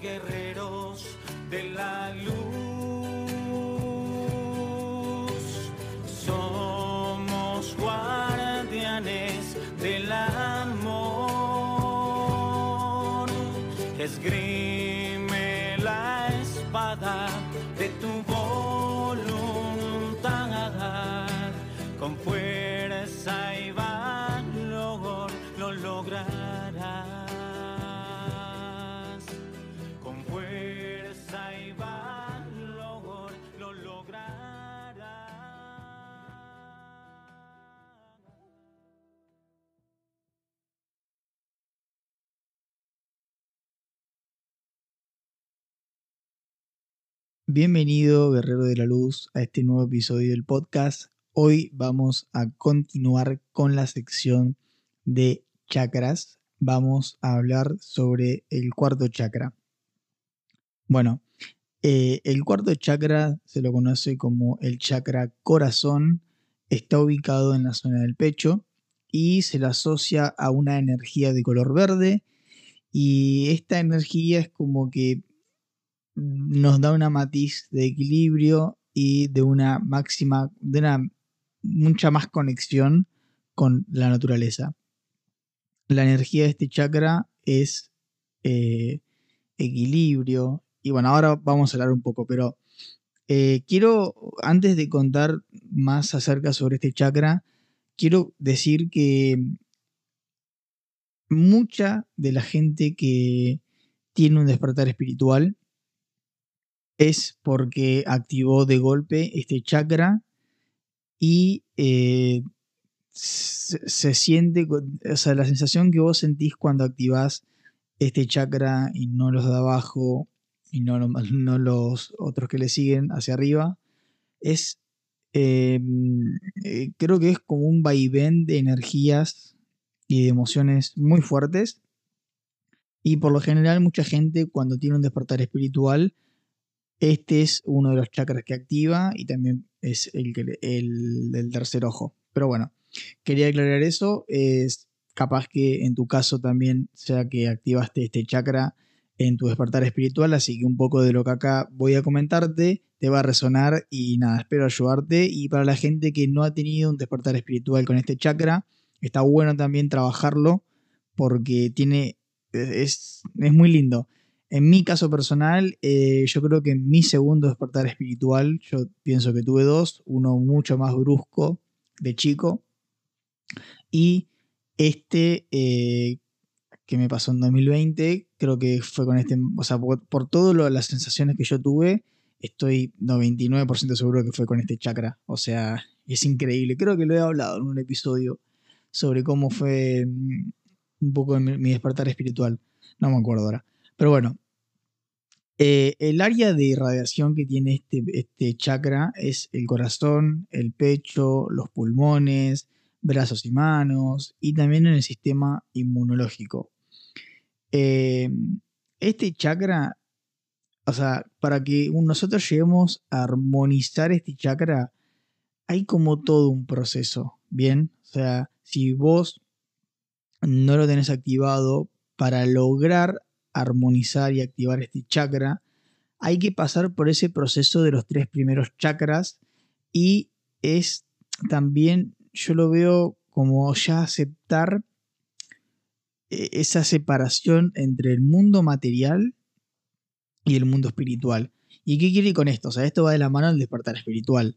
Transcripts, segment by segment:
guerreros de la Bienvenido, Guerrero de la Luz, a este nuevo episodio del podcast. Hoy vamos a continuar con la sección de chakras. Vamos a hablar sobre el cuarto chakra. Bueno, eh, el cuarto chakra se lo conoce como el chakra corazón. Está ubicado en la zona del pecho y se le asocia a una energía de color verde. Y esta energía es como que nos da una matiz de equilibrio y de una máxima, de una mucha más conexión con la naturaleza. La energía de este chakra es eh, equilibrio. Y bueno, ahora vamos a hablar un poco, pero eh, quiero, antes de contar más acerca sobre este chakra, quiero decir que mucha de la gente que tiene un despertar espiritual es porque activó de golpe este chakra y eh, se, siente, o sea, la sensación que vos sentís cuando activás este chakra y no los de abajo y no los otros que le siguen hacia arriba, es, eh, eh, creo que es como un vaivén de energías y de emociones muy fuertes. Y por lo general mucha gente cuando tiene un despertar espiritual, este es uno de los chakras que activa y también es el, del tercer ojo. Pero bueno, quería aclarar eso. Es capaz que en tu caso también sea que activaste este chakra en tu despertar espiritual, así que un poco de lo que acá voy a comentarte te va a resonar y nada, espero ayudarte. Y para la gente que no ha tenido un despertar espiritual con este chakra, está bueno también trabajarlo porque tiene, es, es muy lindo. En mi caso personal, eh, yo creo que mi segundo despertar espiritual, yo pienso que tuve dos, uno mucho más brusco de chico y este eh, que me pasó en 2020, creo que fue con este, o sea, por, por todas las sensaciones que yo tuve, estoy 99% seguro que fue con este chakra, o sea, es increíble, creo que lo he hablado en un episodio sobre cómo fue mm, un poco mi, mi despertar espiritual, no me acuerdo ahora, pero bueno, eh, el área de irradiación que tiene este, este chakra es el corazón, el pecho, los pulmones, brazos y manos, y también en el sistema inmunológico. Eh, este chakra, o sea, para que nosotros lleguemos a armonizar este chakra, hay como todo un proceso, ¿bien? O sea, si vos no lo tenés activado, para lograr armonizar y activar este chakra, hay que pasar por ese proceso de los tres primeros chakras y es también, yo lo veo como ya aceptar eh, esa separación entre el mundo material y el mundo espiritual. ¿Y qué quiere con esto? O sea, esto va de la mano del despertar espiritual.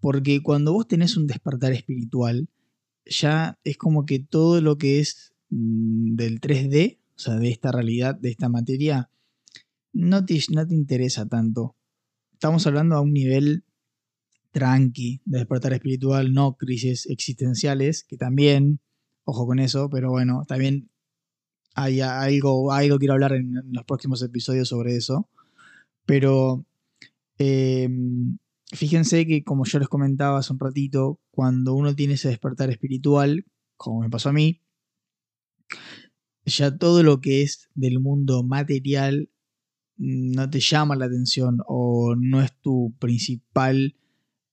Porque cuando vos tenés un despertar espiritual, ya es como que todo lo que es mm, del 3D, o sea, de esta realidad, de esta materia, no te, no te interesa tanto. Estamos hablando a un nivel tranqui de despertar espiritual, no crisis existenciales, que también, ojo con eso, pero bueno, también hay algo, algo quiero hablar en, los próximos episodios sobre eso. Pero eh, fíjense que, como yo les comentaba hace un ratito, cuando uno tiene ese despertar espiritual, como me pasó a mí, ya todo lo que es del mundo material no te llama la atención o no es tu principal,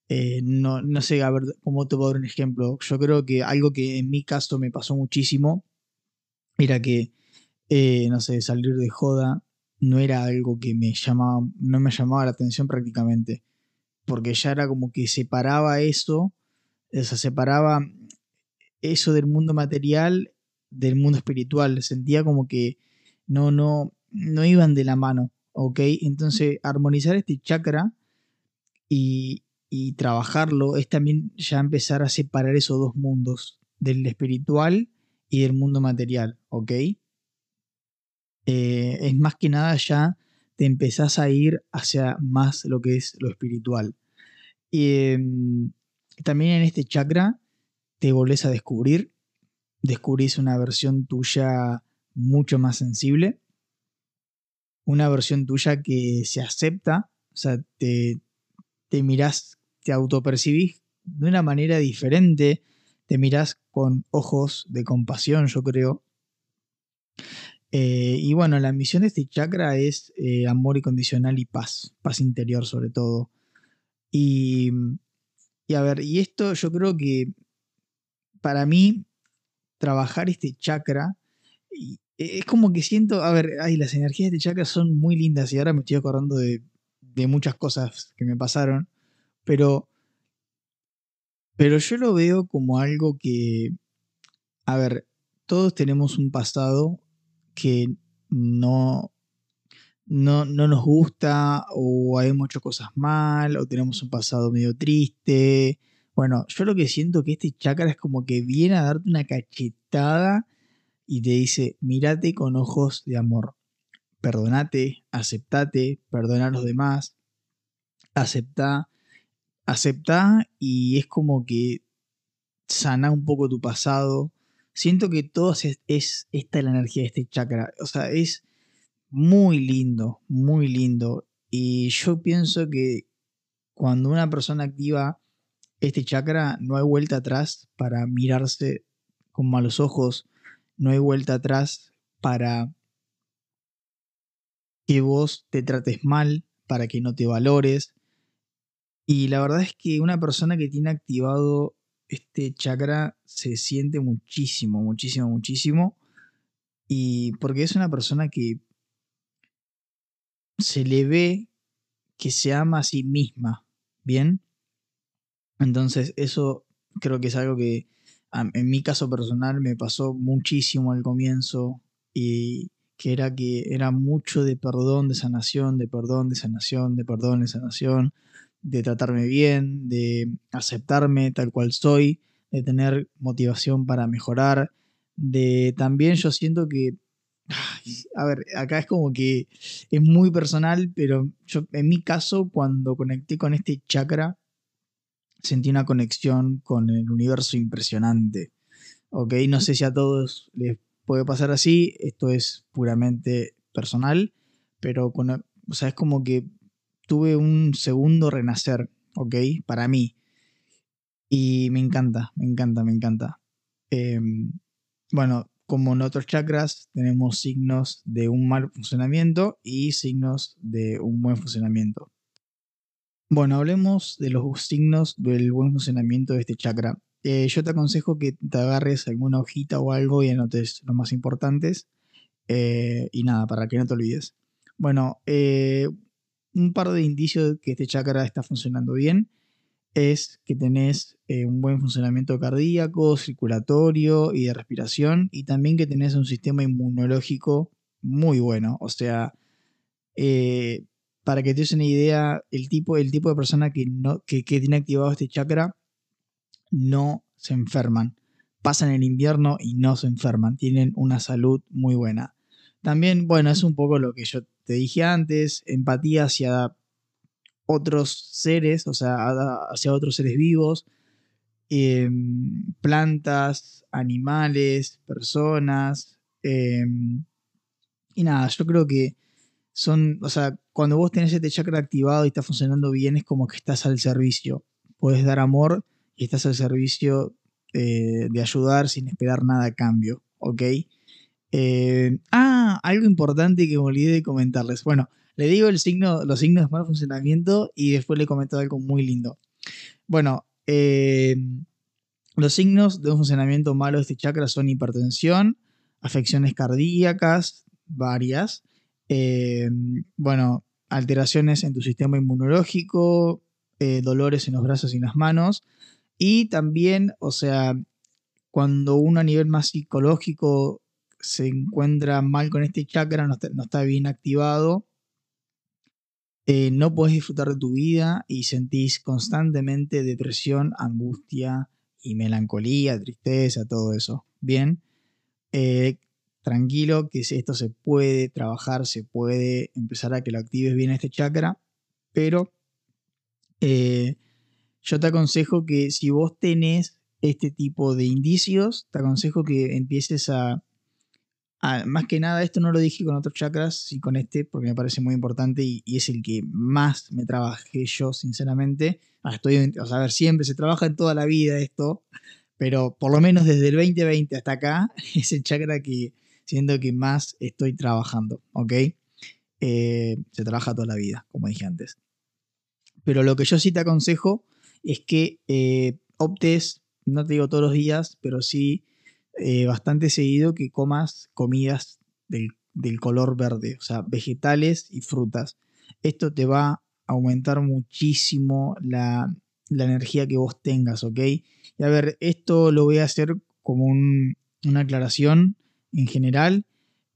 eh, no, no sé, a ver, ¿cómo te puedo dar un ejemplo? Yo creo que algo que en mi caso me pasó muchísimo era que, eh, no sé, salir de joda no era algo que me llamaba, no me llamaba la atención prácticamente, porque ya era como que separaba eso, o sea, separaba eso del mundo material del mundo espiritual, sentía como que no, no, no iban de la mano, ¿ok? Entonces, armonizar este chakra y, y trabajarlo es también ya empezar a separar esos dos mundos, del espiritual y del mundo material, ¿ok? Eh, es más que nada ya te empezás a ir hacia más lo que es lo espiritual. Em, también en este chakra te volvés a descubrir, descubrís una versión tuya mucho más sensible, una versión tuya que se acepta, o sea, te, te mirás, te autopercibís de una manera diferente, te mirás con ojos de compasión, yo creo. Eh, y bueno, la misión de este chakra es eh, amor incondicional y paz, paz interior sobre todo. Y, y a ver, y esto yo creo que para mí, trabajar este chakra, es como que siento, a ver, ay, las energías de este chakra son muy lindas y ahora me estoy acordando de, de muchas cosas que me pasaron, pero, pero yo lo veo como algo que, a ver, todos tenemos un pasado que no, no, no, nos gusta o hay muchas cosas mal o tenemos un pasado medio triste. Bueno, yo lo que siento que este chakra es como que viene a darte una cachetada y te dice, mírate con ojos de amor. Perdonate, aceptate, perdona a los demás, acepta, acepta y es como que sana un poco tu pasado, siento que todo es, es esta la energía de este chakra. O sea, es muy lindo, muy lindo. Y yo pienso que cuando una persona activa este chakra, no hay vuelta atrás para mirarse con malos ojos, no hay vuelta atrás para que vos te trates mal, para que no te valores. Y la verdad es que una persona que tiene activado este chakra se siente muchísimo, muchísimo, muchísimo. Y porque es una persona que se le ve que se ama a sí misma, ¿bien? Entonces eso creo que es algo que en mi caso personal me pasó muchísimo al comienzo y que era que era mucho de perdón, de sanación, de perdón, de sanación, de perdón, de sanación de tratarme bien, de aceptarme tal cual soy, de tener motivación para mejorar, de también yo siento que, a ver, acá es como que es muy personal, pero yo en mi caso cuando conecté con este chakra, sentí una conexión con el universo impresionante. ¿Ok? No sé si a todos les puede pasar así, esto es puramente personal, pero con, o sea, es como que tuve un segundo renacer, ¿ok? Para mí. Y me encanta, me encanta, me encanta. Em, bueno, como en otros chakras, tenemos signos de un mal funcionamiento y signos de un buen funcionamiento. Bueno, hablemos de los signos del buen funcionamiento de este chakra. Eh, yo te aconsejo que te agarres alguna hojita o algo y anotes los más importantes. Eh, y nada, para que no te olvides. Bueno, eh, un par de indicios de que este chakra está funcionando bien es que tenés un buen funcionamiento cardíaco, circulatorio y de respiración, y también que tenés un sistema inmunológico muy bueno. O sea, para que te des una idea, el tipo, el tipo de persona que, no, que, que tiene activado este chakra no se enferman. Pasan el invierno y no se enferman. Tienen una salud muy buena. También, bueno, es un poco lo que yo te dije antes, empatía hacia otros seres, o sea, hacia otros seres vivos, em, plantas, animales, personas. Em, y nada, yo creo que son, o sea, cuando vos tenés este chakra activado y está funcionando bien, es como que estás al servicio. Puedes dar amor y estás al servicio eh, de ayudar sin esperar nada a cambio, ¿ok? Eh, ah, algo importante que me olvidé de comentarles. Bueno, le digo los signos de mal funcionamiento y después le comento algo muy lindo. Bueno, eh, los signos de un funcionamiento malo de este chakra son hipertensión, afecciones cardíacas, varias, eh, bueno, alteraciones en tu sistema inmunológico, eh, dolores en los brazos y en las manos. Y también, o sea, cuando uno a nivel más psicológico se encuentra mal con este chakra, no está, bien activado, eh, no puedes disfrutar de tu vida y sentís constantemente depresión, angustia y melancolía, tristeza, todo eso. Bien, tranquilo que esto se puede trabajar, se puede empezar a que lo actives bien este chakra, pero eh, yo te aconsejo que si vos tenés este tipo de indicios, te aconsejo que empieces a, más que nada, esto no lo dije con otros chakras, y con este, porque me parece muy importante y, es el que más me trabajé yo, sinceramente. Ah, estoy, o sea, a ver, siempre se trabaja en toda la vida esto, pero por lo menos desde el 2020 hasta acá es el chakra que siento que más estoy trabajando, ¿ok? Eh, se trabaja toda la vida, como dije antes. Pero lo que yo sí te aconsejo es que eh, optes, no te digo todos los días, pero sí eh, bastante seguido que comas comidas del, color verde, o sea, vegetales y frutas. Esto te va a aumentar muchísimo la, energía que vos tengas, ¿ok? Y a ver, esto lo voy a hacer como una aclaración en general.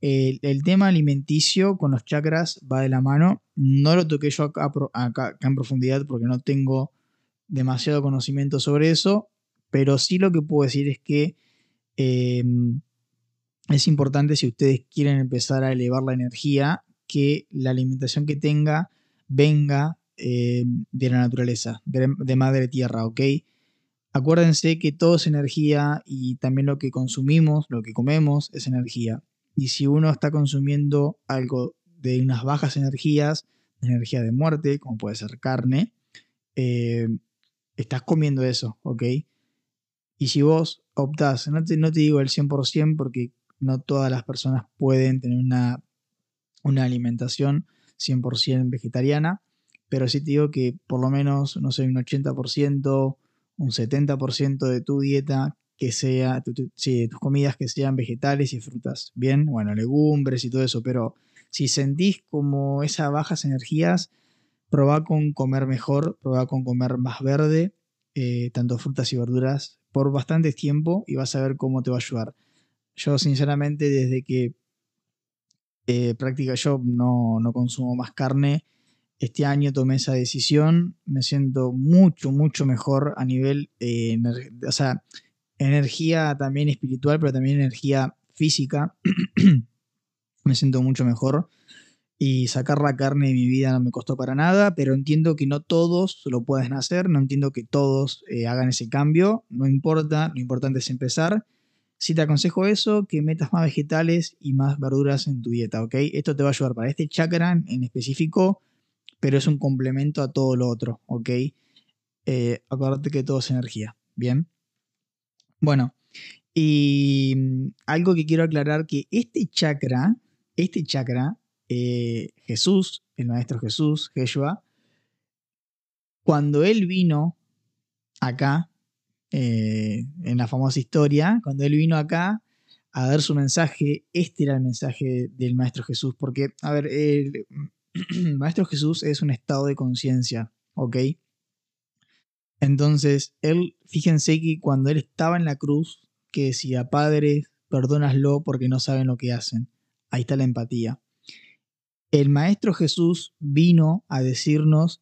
El, tema alimenticio con los chakras va de la mano. No lo toqué yo acá, acá, en profundidad porque no tengo demasiado conocimiento sobre eso, pero sí lo que puedo decir es que em, es importante si ustedes quieren empezar a elevar la energía, que la alimentación que tenga venga em, de la naturaleza, de, de, madre tierra, ¿ok? Acuérdense que todo es energía y también lo que consumimos, lo que comemos es energía. Y si uno está consumiendo algo de unas bajas energías, energía de muerte, como puede ser carne, eh, estás comiendo eso, ¿ok? Y si vos optás, no te, digo el 100% porque no todas las personas pueden tener una, una alimentación 100% vegetariana, pero sí te digo que por lo menos, no sé, un 80%, un 70% de tu dieta que sea, sí, tus comidas que sean vegetales y frutas, bien, bueno, legumbres y todo eso, pero si sentís como esas bajas energías, probá con comer mejor, probá con comer más verde, eh, tanto frutas y verduras, por bastante tiempo y vas a ver cómo te va a ayudar. Yo sinceramente desde que eh, yo no, no consumo más carne, este año tomé esa decisión, me siento mucho, mucho mejor a nivel, eh, o sea, energía también espiritual, pero también energía física. me siento mucho mejor. Y sacar la carne de mi vida no me costó para nada, pero entiendo que no todos lo pueden hacer, no entiendo que todos eh, hagan ese cambio, no importa, lo importante es empezar. Si te aconsejo eso, que metas más vegetales y más verduras en tu dieta, ¿ok? Esto te va a ayudar para este chakra en específico, pero es un complemento a todo lo otro, ¿ok? Eh, acuérdate que todo es energía, ¿bien? Bueno, y mm, algo que quiero aclarar que este chakra, este chakra, eh, Jesús, el Maestro Jesús, Yeshua, cuando él vino acá, eh, en la famosa historia, cuando él vino acá a dar su mensaje, este era el mensaje del Maestro Jesús, porque, a ver, el Maestro Jesús es un estado de conciencia, ¿ok? Entonces, él, fíjense que cuando él estaba en la cruz, que decía, Padre, perdónaslo porque no saben lo que hacen. Ahí está la empatía. El Maestro Jesús vino a decirnos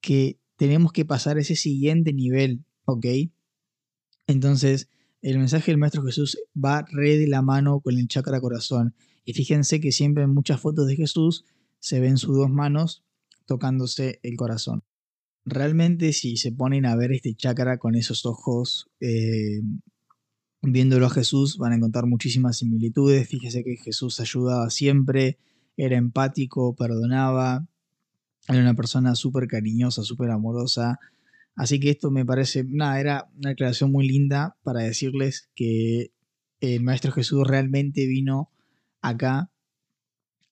que tenemos que pasar ese siguiente nivel, ¿ok? Entonces, el mensaje del Maestro Jesús va re de la mano con el chakra corazón. Y fíjense que siempre en muchas fotos de Jesús se ven sus dos manos tocándose el corazón realmente si se ponen a ver este chakra con esos ojos, eh, viéndolo a Jesús, van a encontrar muchísimas similitudes. Fíjese que Jesús ayudaba siempre, era empático, perdonaba, era una persona súper cariñosa, súper amorosa. Así que esto me parece, nada, era una declaración muy linda para decirles que el Maestro Jesús realmente vino acá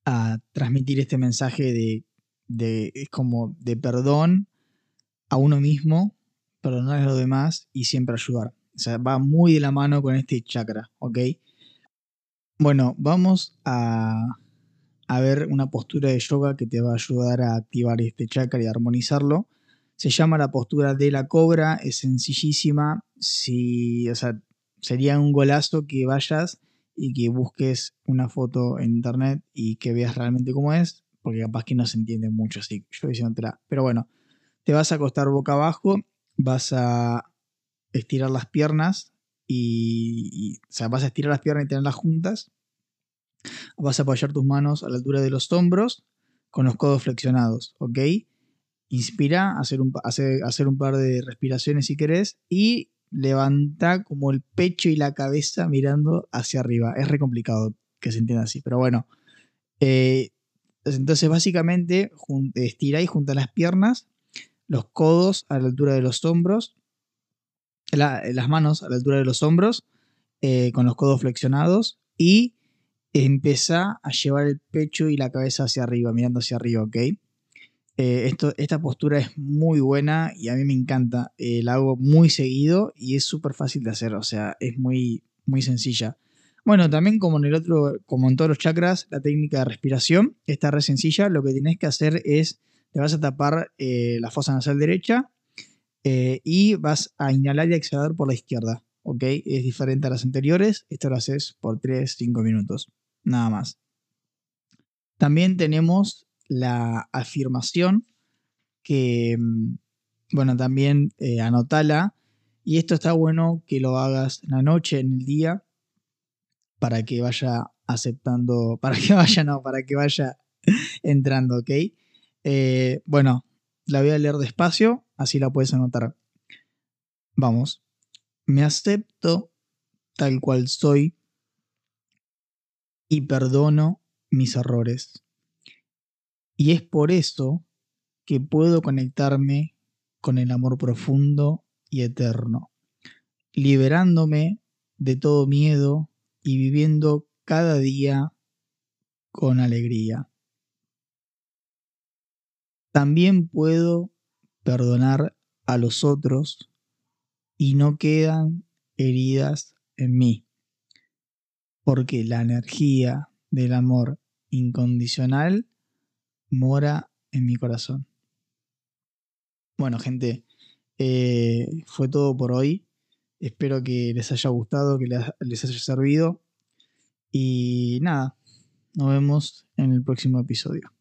a transmitir este mensaje de, de, como de perdón, a uno mismo, perdonar a los demás y siempre ayudar. O sea, va muy de la mano con este chakra, ¿ok? Bueno, vamos a, a ver una postura de yoga que te va a ayudar a activar este chakra y a armonizarlo. Se llama la postura de la cobra, es sencillísima. Si, o sea, sería un golazo que vayas y que busques una foto en internet y que veas realmente cómo es, porque capaz que no se entiende mucho así, yo diciéndotela. Pero bueno, te vas a acostar boca abajo, vas a estirar las piernas y, o sea, vas a estirar las piernas y tenerlas juntas. Vas a apoyar tus manos a la altura de los hombros con los codos flexionados, ¿ok? Inspira, hacer un, hacer un par de respiraciones si querés y levanta como el pecho y la cabeza mirando hacia arriba. Es re complicado que se entienda así, pero bueno. Eh, entonces básicamente estira y junta las piernas, los codos a la altura de los hombros, las manos a la altura de los hombros, eh, con los codos flexionados y empieza a llevar el pecho y la cabeza hacia arriba, mirando hacia arriba, ¿ok? Eh, esto, esta postura es muy buena y a mí me encanta. Eh, la hago muy seguido y es súper fácil de hacer, o sea, es muy, muy sencilla. Bueno, también como en el otro, como en todos los chakras, la técnica de respiración está re sencilla. Lo que tienes que hacer es, te vas a tapar eh, la fosa nasal derecha y vas a inhalar y exhalar por la izquierda, ¿ok? Es diferente a las anteriores. Esto lo haces por 3-5 minutos, nada más. También tenemos la afirmación que, mm, bueno, también eh, anotala. Y esto está bueno que lo hagas en la noche, en el día, para que vaya aceptando, para que vaya, no, para que vaya entrando, ¿ok? Eh, bueno, la voy a leer despacio, así la puedes anotar. Vamos. Me acepto tal cual soy y perdono mis errores. Y es por eso que puedo conectarme con el amor profundo y eterno, liberándome de todo miedo y viviendo cada día con alegría. También puedo perdonar a los otros y no quedan heridas en mí, porque la energía del amor incondicional mora en mi corazón. Bueno, gente, eh, fue todo por hoy. Espero que les haya gustado, que les haya servido. Y nada, nos vemos en el próximo episodio.